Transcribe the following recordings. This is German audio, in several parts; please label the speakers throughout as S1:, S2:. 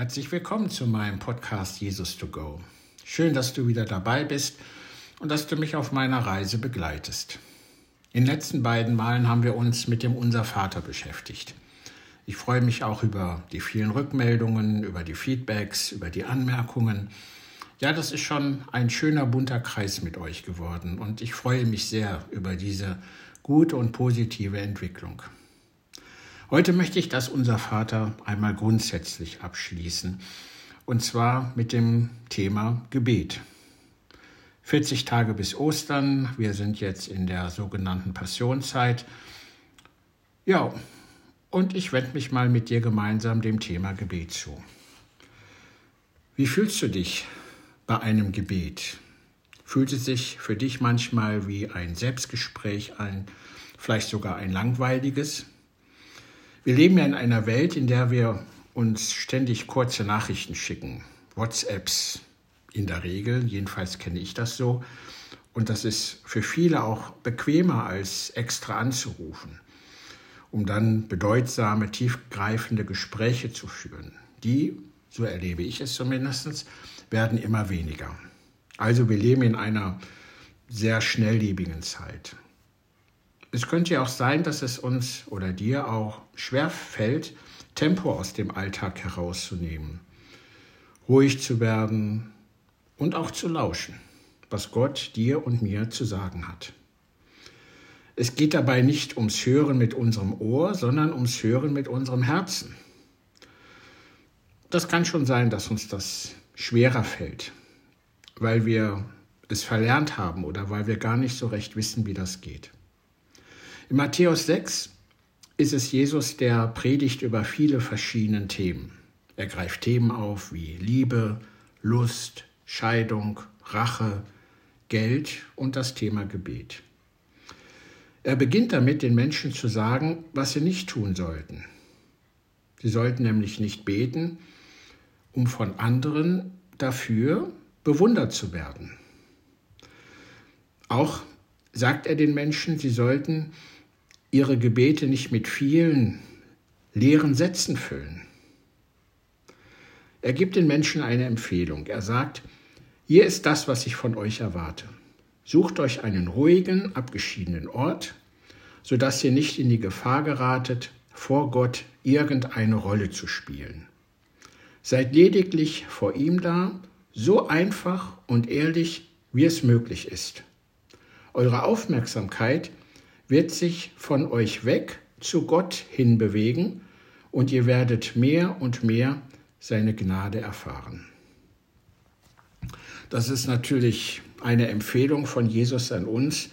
S1: Herzlich willkommen zu meinem Podcast Jesus to Go. Schön, dass du wieder dabei bist und dass du mich auf meiner Reise begleitest. In den letzten beiden Malen haben wir uns mit dem Unser Vater beschäftigt. Ich freue mich auch über die vielen Rückmeldungen, über die Feedbacks, über die Anmerkungen. Ja, das ist schon ein schöner bunter Kreis mit euch geworden und ich freue mich sehr über diese gute und positive Entwicklung. Heute möchte ich das Unser Vater einmal grundsätzlich abschließen und zwar mit dem Thema Gebet. 40 Tage bis Ostern, wir sind jetzt in der sogenannten Passionszeit. Ja, und ich wende mich mal mit dir gemeinsam dem Thema Gebet zu. Wie fühlst du dich bei einem Gebet? Fühlt es sich für dich manchmal wie ein Selbstgespräch an, vielleicht sogar ein langweiliges? Wir leben ja in einer Welt, in der wir uns ständig kurze Nachrichten schicken, WhatsApps in der Regel, jedenfalls kenne ich das so. Und das ist für viele auch bequemer als extra anzurufen um dann bedeutsame, tiefgreifende Gespräche zu führen. Die, so erlebe ich es zumindest, werden immer weniger. Also wir leben in einer sehr schnelllebigen Zeit. Es könnte ja auch sein, dass es uns oder dir auch schwer fällt, Tempo aus dem Alltag herauszunehmen, ruhig zu werden und auch zu lauschen, was Gott dir und mir zu sagen hat. Es geht dabei nicht ums Hören mit unserem Ohr, sondern ums Hören mit unserem Herzen. Das kann schon sein, dass uns das schwerer fällt, weil wir es verlernt haben oder weil wir gar nicht so recht wissen, wie das geht. In Matthäus 6 ist es Jesus, der predigt über viele verschiedene Themen. Er greift Themen auf wie Liebe, Lust, Scheidung, Rache, Geld und das Thema Gebet. Er beginnt damit, den Menschen zu sagen, was sie nicht tun sollten. Sie sollten nämlich nicht beten, um von anderen dafür bewundert zu werden. Auch sagt er den Menschen, sie sollten ihre Gebete nicht mit vielen leeren Sätzen füllen. Er gibt den Menschen eine Empfehlung. Er sagt, hier ist das, was ich von euch erwarte. Sucht euch einen ruhigen, abgeschiedenen Ort, sodass ihr nicht in die Gefahr geratet, vor Gott irgendeine Rolle zu spielen. Seid lediglich vor ihm da, so einfach und ehrlich, wie es möglich ist. Eure Aufmerksamkeit wird sich von euch weg zu Gott hinbewegen und ihr werdet mehr und mehr seine Gnade erfahren. Das ist natürlich eine Empfehlung von Jesus an uns,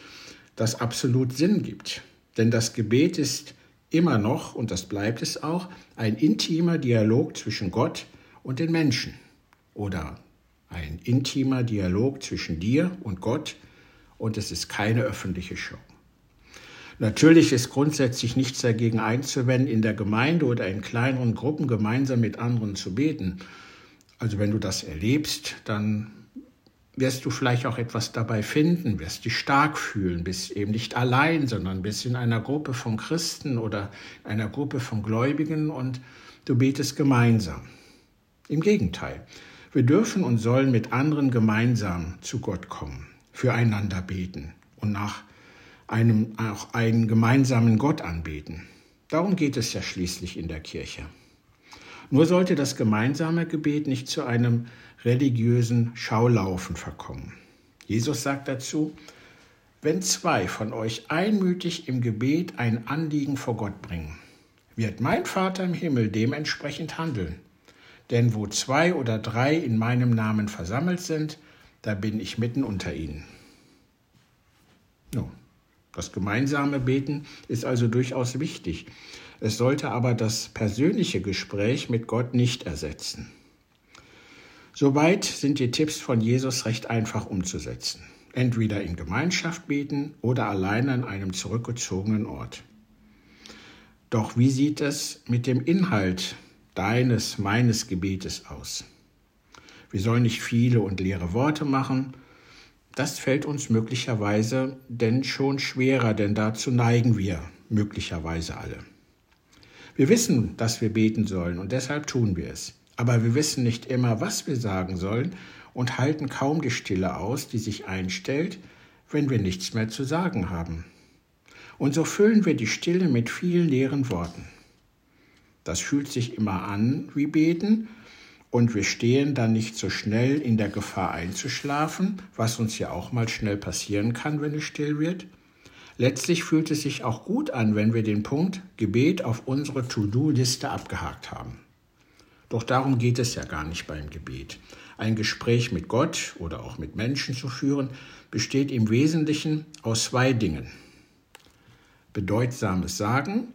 S1: das absolut Sinn gibt. Denn das Gebet ist immer noch, und das bleibt es auch, ein intimer Dialog zwischen Gott und den Menschen. Oder ein intimer Dialog zwischen dir und Gott, und es ist keine öffentliche Show. Natürlich ist grundsätzlich nichts dagegen einzuwenden, in der Gemeinde oder in kleineren Gruppen gemeinsam mit anderen zu beten. Also wenn du das erlebst, dann wirst du vielleicht auch etwas dabei finden, wirst dich stark fühlen, bist eben nicht allein, sondern bist in einer Gruppe von Christen oder einer Gruppe von Gläubigen und du betest gemeinsam. Im Gegenteil, wir dürfen und sollen mit anderen gemeinsam zu Gott kommen, füreinander beten und nach einem auch einen gemeinsamen Gott anbeten. Darum geht es ja schließlich in der Kirche. Nur sollte das gemeinsame Gebet nicht zu einem religiösen Schaulaufen verkommen. Jesus sagt dazu, wenn zwei von euch einmütig im Gebet ein Anliegen vor Gott bringen, wird mein Vater im Himmel dementsprechend handeln. Denn wo zwei oder drei in meinem Namen versammelt sind, da bin ich mitten unter ihnen. No. Das gemeinsame Beten ist also durchaus wichtig. Es sollte aber das persönliche Gespräch mit Gott nicht ersetzen. Soweit sind die Tipps von Jesus recht einfach umzusetzen. Entweder in Gemeinschaft beten oder allein an einem zurückgezogenen Ort. Doch wie sieht es mit dem Inhalt deines, meines Gebetes aus? Wir sollen nicht viele und leere Worte machen. Das fällt uns möglicherweise denn schon schwerer, denn dazu neigen wir möglicherweise alle. Wir wissen, dass wir beten sollen und deshalb tun wir es. aber wir wissen nicht immer, was wir sagen sollen und halten kaum die Stille aus, die sich einstellt, wenn wir nichts mehr zu sagen haben. Und so füllen wir die Stille mit vielen leeren Worten. Das fühlt sich immer an wie Beten, und wir stehen dann nicht so schnell in der Gefahr einzuschlafen, was uns ja auch mal schnell passieren kann, wenn es still wird. Letztlich fühlt es sich auch gut an, wenn wir den Punkt Gebet auf unsere To-Do-Liste abgehakt haben. Doch darum geht es ja gar nicht beim Gebet. Ein Gespräch mit Gott oder auch mit Menschen zu führen, besteht im Wesentlichen aus zwei Dingen. Bedeutsames Sagen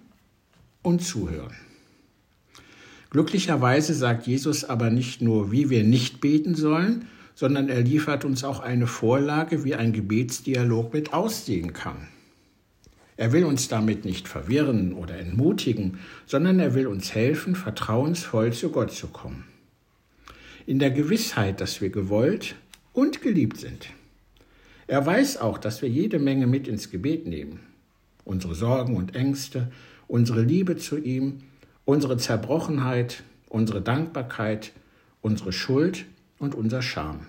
S1: und Zuhören. Glücklicherweise sagt Jesus aber nicht nur, wie wir nicht beten sollen, sondern er liefert uns auch eine Vorlage, wie ein Gebetsdialog mit aussehen kann. Er will uns damit nicht verwirren oder entmutigen, sondern er will uns helfen, vertrauensvoll zu Gott zu kommen. In der Gewissheit, dass wir gewollt und geliebt sind. Er weiß auch, dass wir jede Menge mit ins Gebet nehmen. Unsere Sorgen und Ängste, unsere Liebe zu ihm, unsere Zerbrochenheit, unsere Dankbarkeit, unsere Schuld und unser Scham.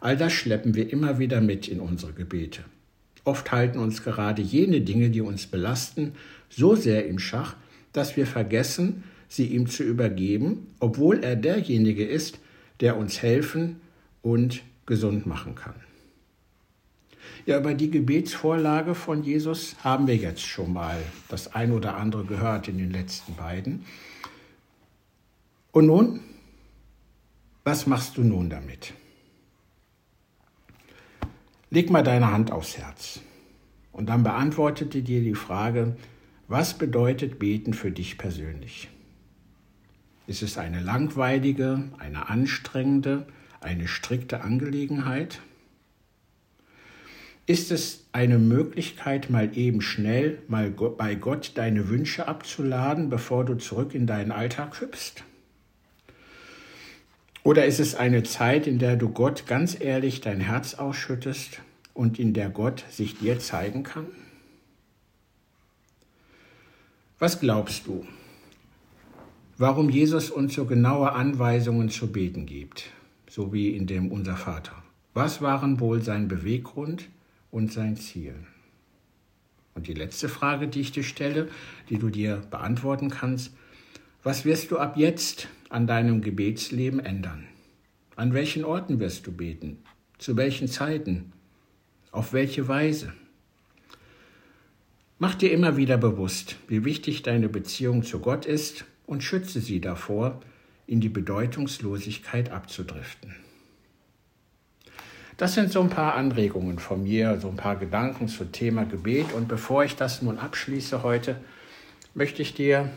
S1: All das schleppen wir immer wieder mit in unsere Gebete. Oft halten uns gerade jene Dinge, die uns belasten, so sehr im Schach, dass wir vergessen, sie ihm zu übergeben, obwohl er derjenige ist, der uns helfen und gesund machen kann. Ja, über die Gebetsvorlage von Jesus haben wir jetzt schon mal das ein oder andere gehört in den letzten beiden. Und nun, was machst du nun damit? Leg mal deine Hand aufs Herz und dann beantwortete dir die Frage, was bedeutet Beten für dich persönlich? Ist es eine langweilige, eine anstrengende, eine strikte Angelegenheit? Ist es eine Möglichkeit, mal eben schnell mal bei Gott deine Wünsche abzuladen, bevor du zurück in deinen Alltag hüpfst? Oder ist es eine Zeit, in der du Gott ganz ehrlich dein Herz ausschüttest und in der Gott sich dir zeigen kann? Was glaubst du, warum Jesus uns so genaue Anweisungen zu beten gibt, so wie in dem Unser Vater? Was waren wohl sein Beweggrund und sein Ziel? Und die letzte Frage, die ich dir stelle, die du dir beantworten kannst, was wirst du ab jetzt an deinem Gebetsleben ändern? An welchen Orten wirst du beten? Zu welchen Zeiten? Auf welche Weise? Mach dir immer wieder bewusst, wie wichtig deine Beziehung zu Gott ist und schütze sie davor, in die Bedeutungslosigkeit abzudriften. Das sind so ein paar Anregungen von mir, so ein paar Gedanken zum Thema Gebet. Und bevor ich das nun abschließe heute, möchte ich dir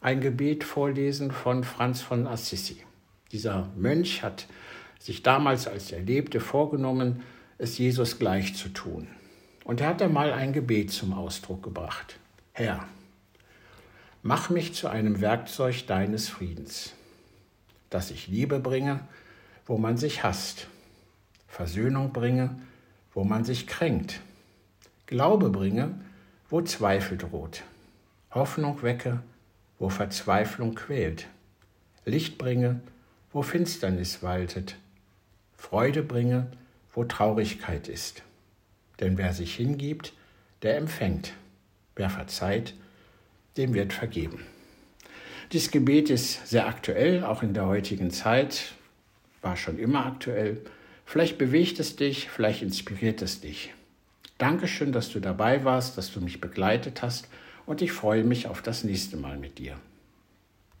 S1: ein Gebet vorlesen von Franz von Assisi. Dieser Mönch hat sich damals, als er lebte, vorgenommen, es Jesus gleich zu tun. Und er hat einmal ein Gebet zum Ausdruck gebracht. Herr, mach mich zu einem Werkzeug deines Friedens, dass ich Liebe bringe, wo man sich hasst, Versöhnung bringe, wo man sich kränkt, Glaube bringe, wo Zweifel droht, Hoffnung wecke, wo Verzweiflung quält, Licht bringe, wo Finsternis waltet, Freude bringe, wo Traurigkeit ist. Denn wer sich hingibt, der empfängt. Wer verzeiht, dem wird vergeben. Dieses Gebet ist sehr aktuell, auch in der heutigen Zeit, war schon immer aktuell. Vielleicht bewegt es dich, vielleicht inspiriert es dich. Dankeschön, dass du dabei warst, dass du mich begleitet hast und ich freue mich auf das nächste Mal mit dir.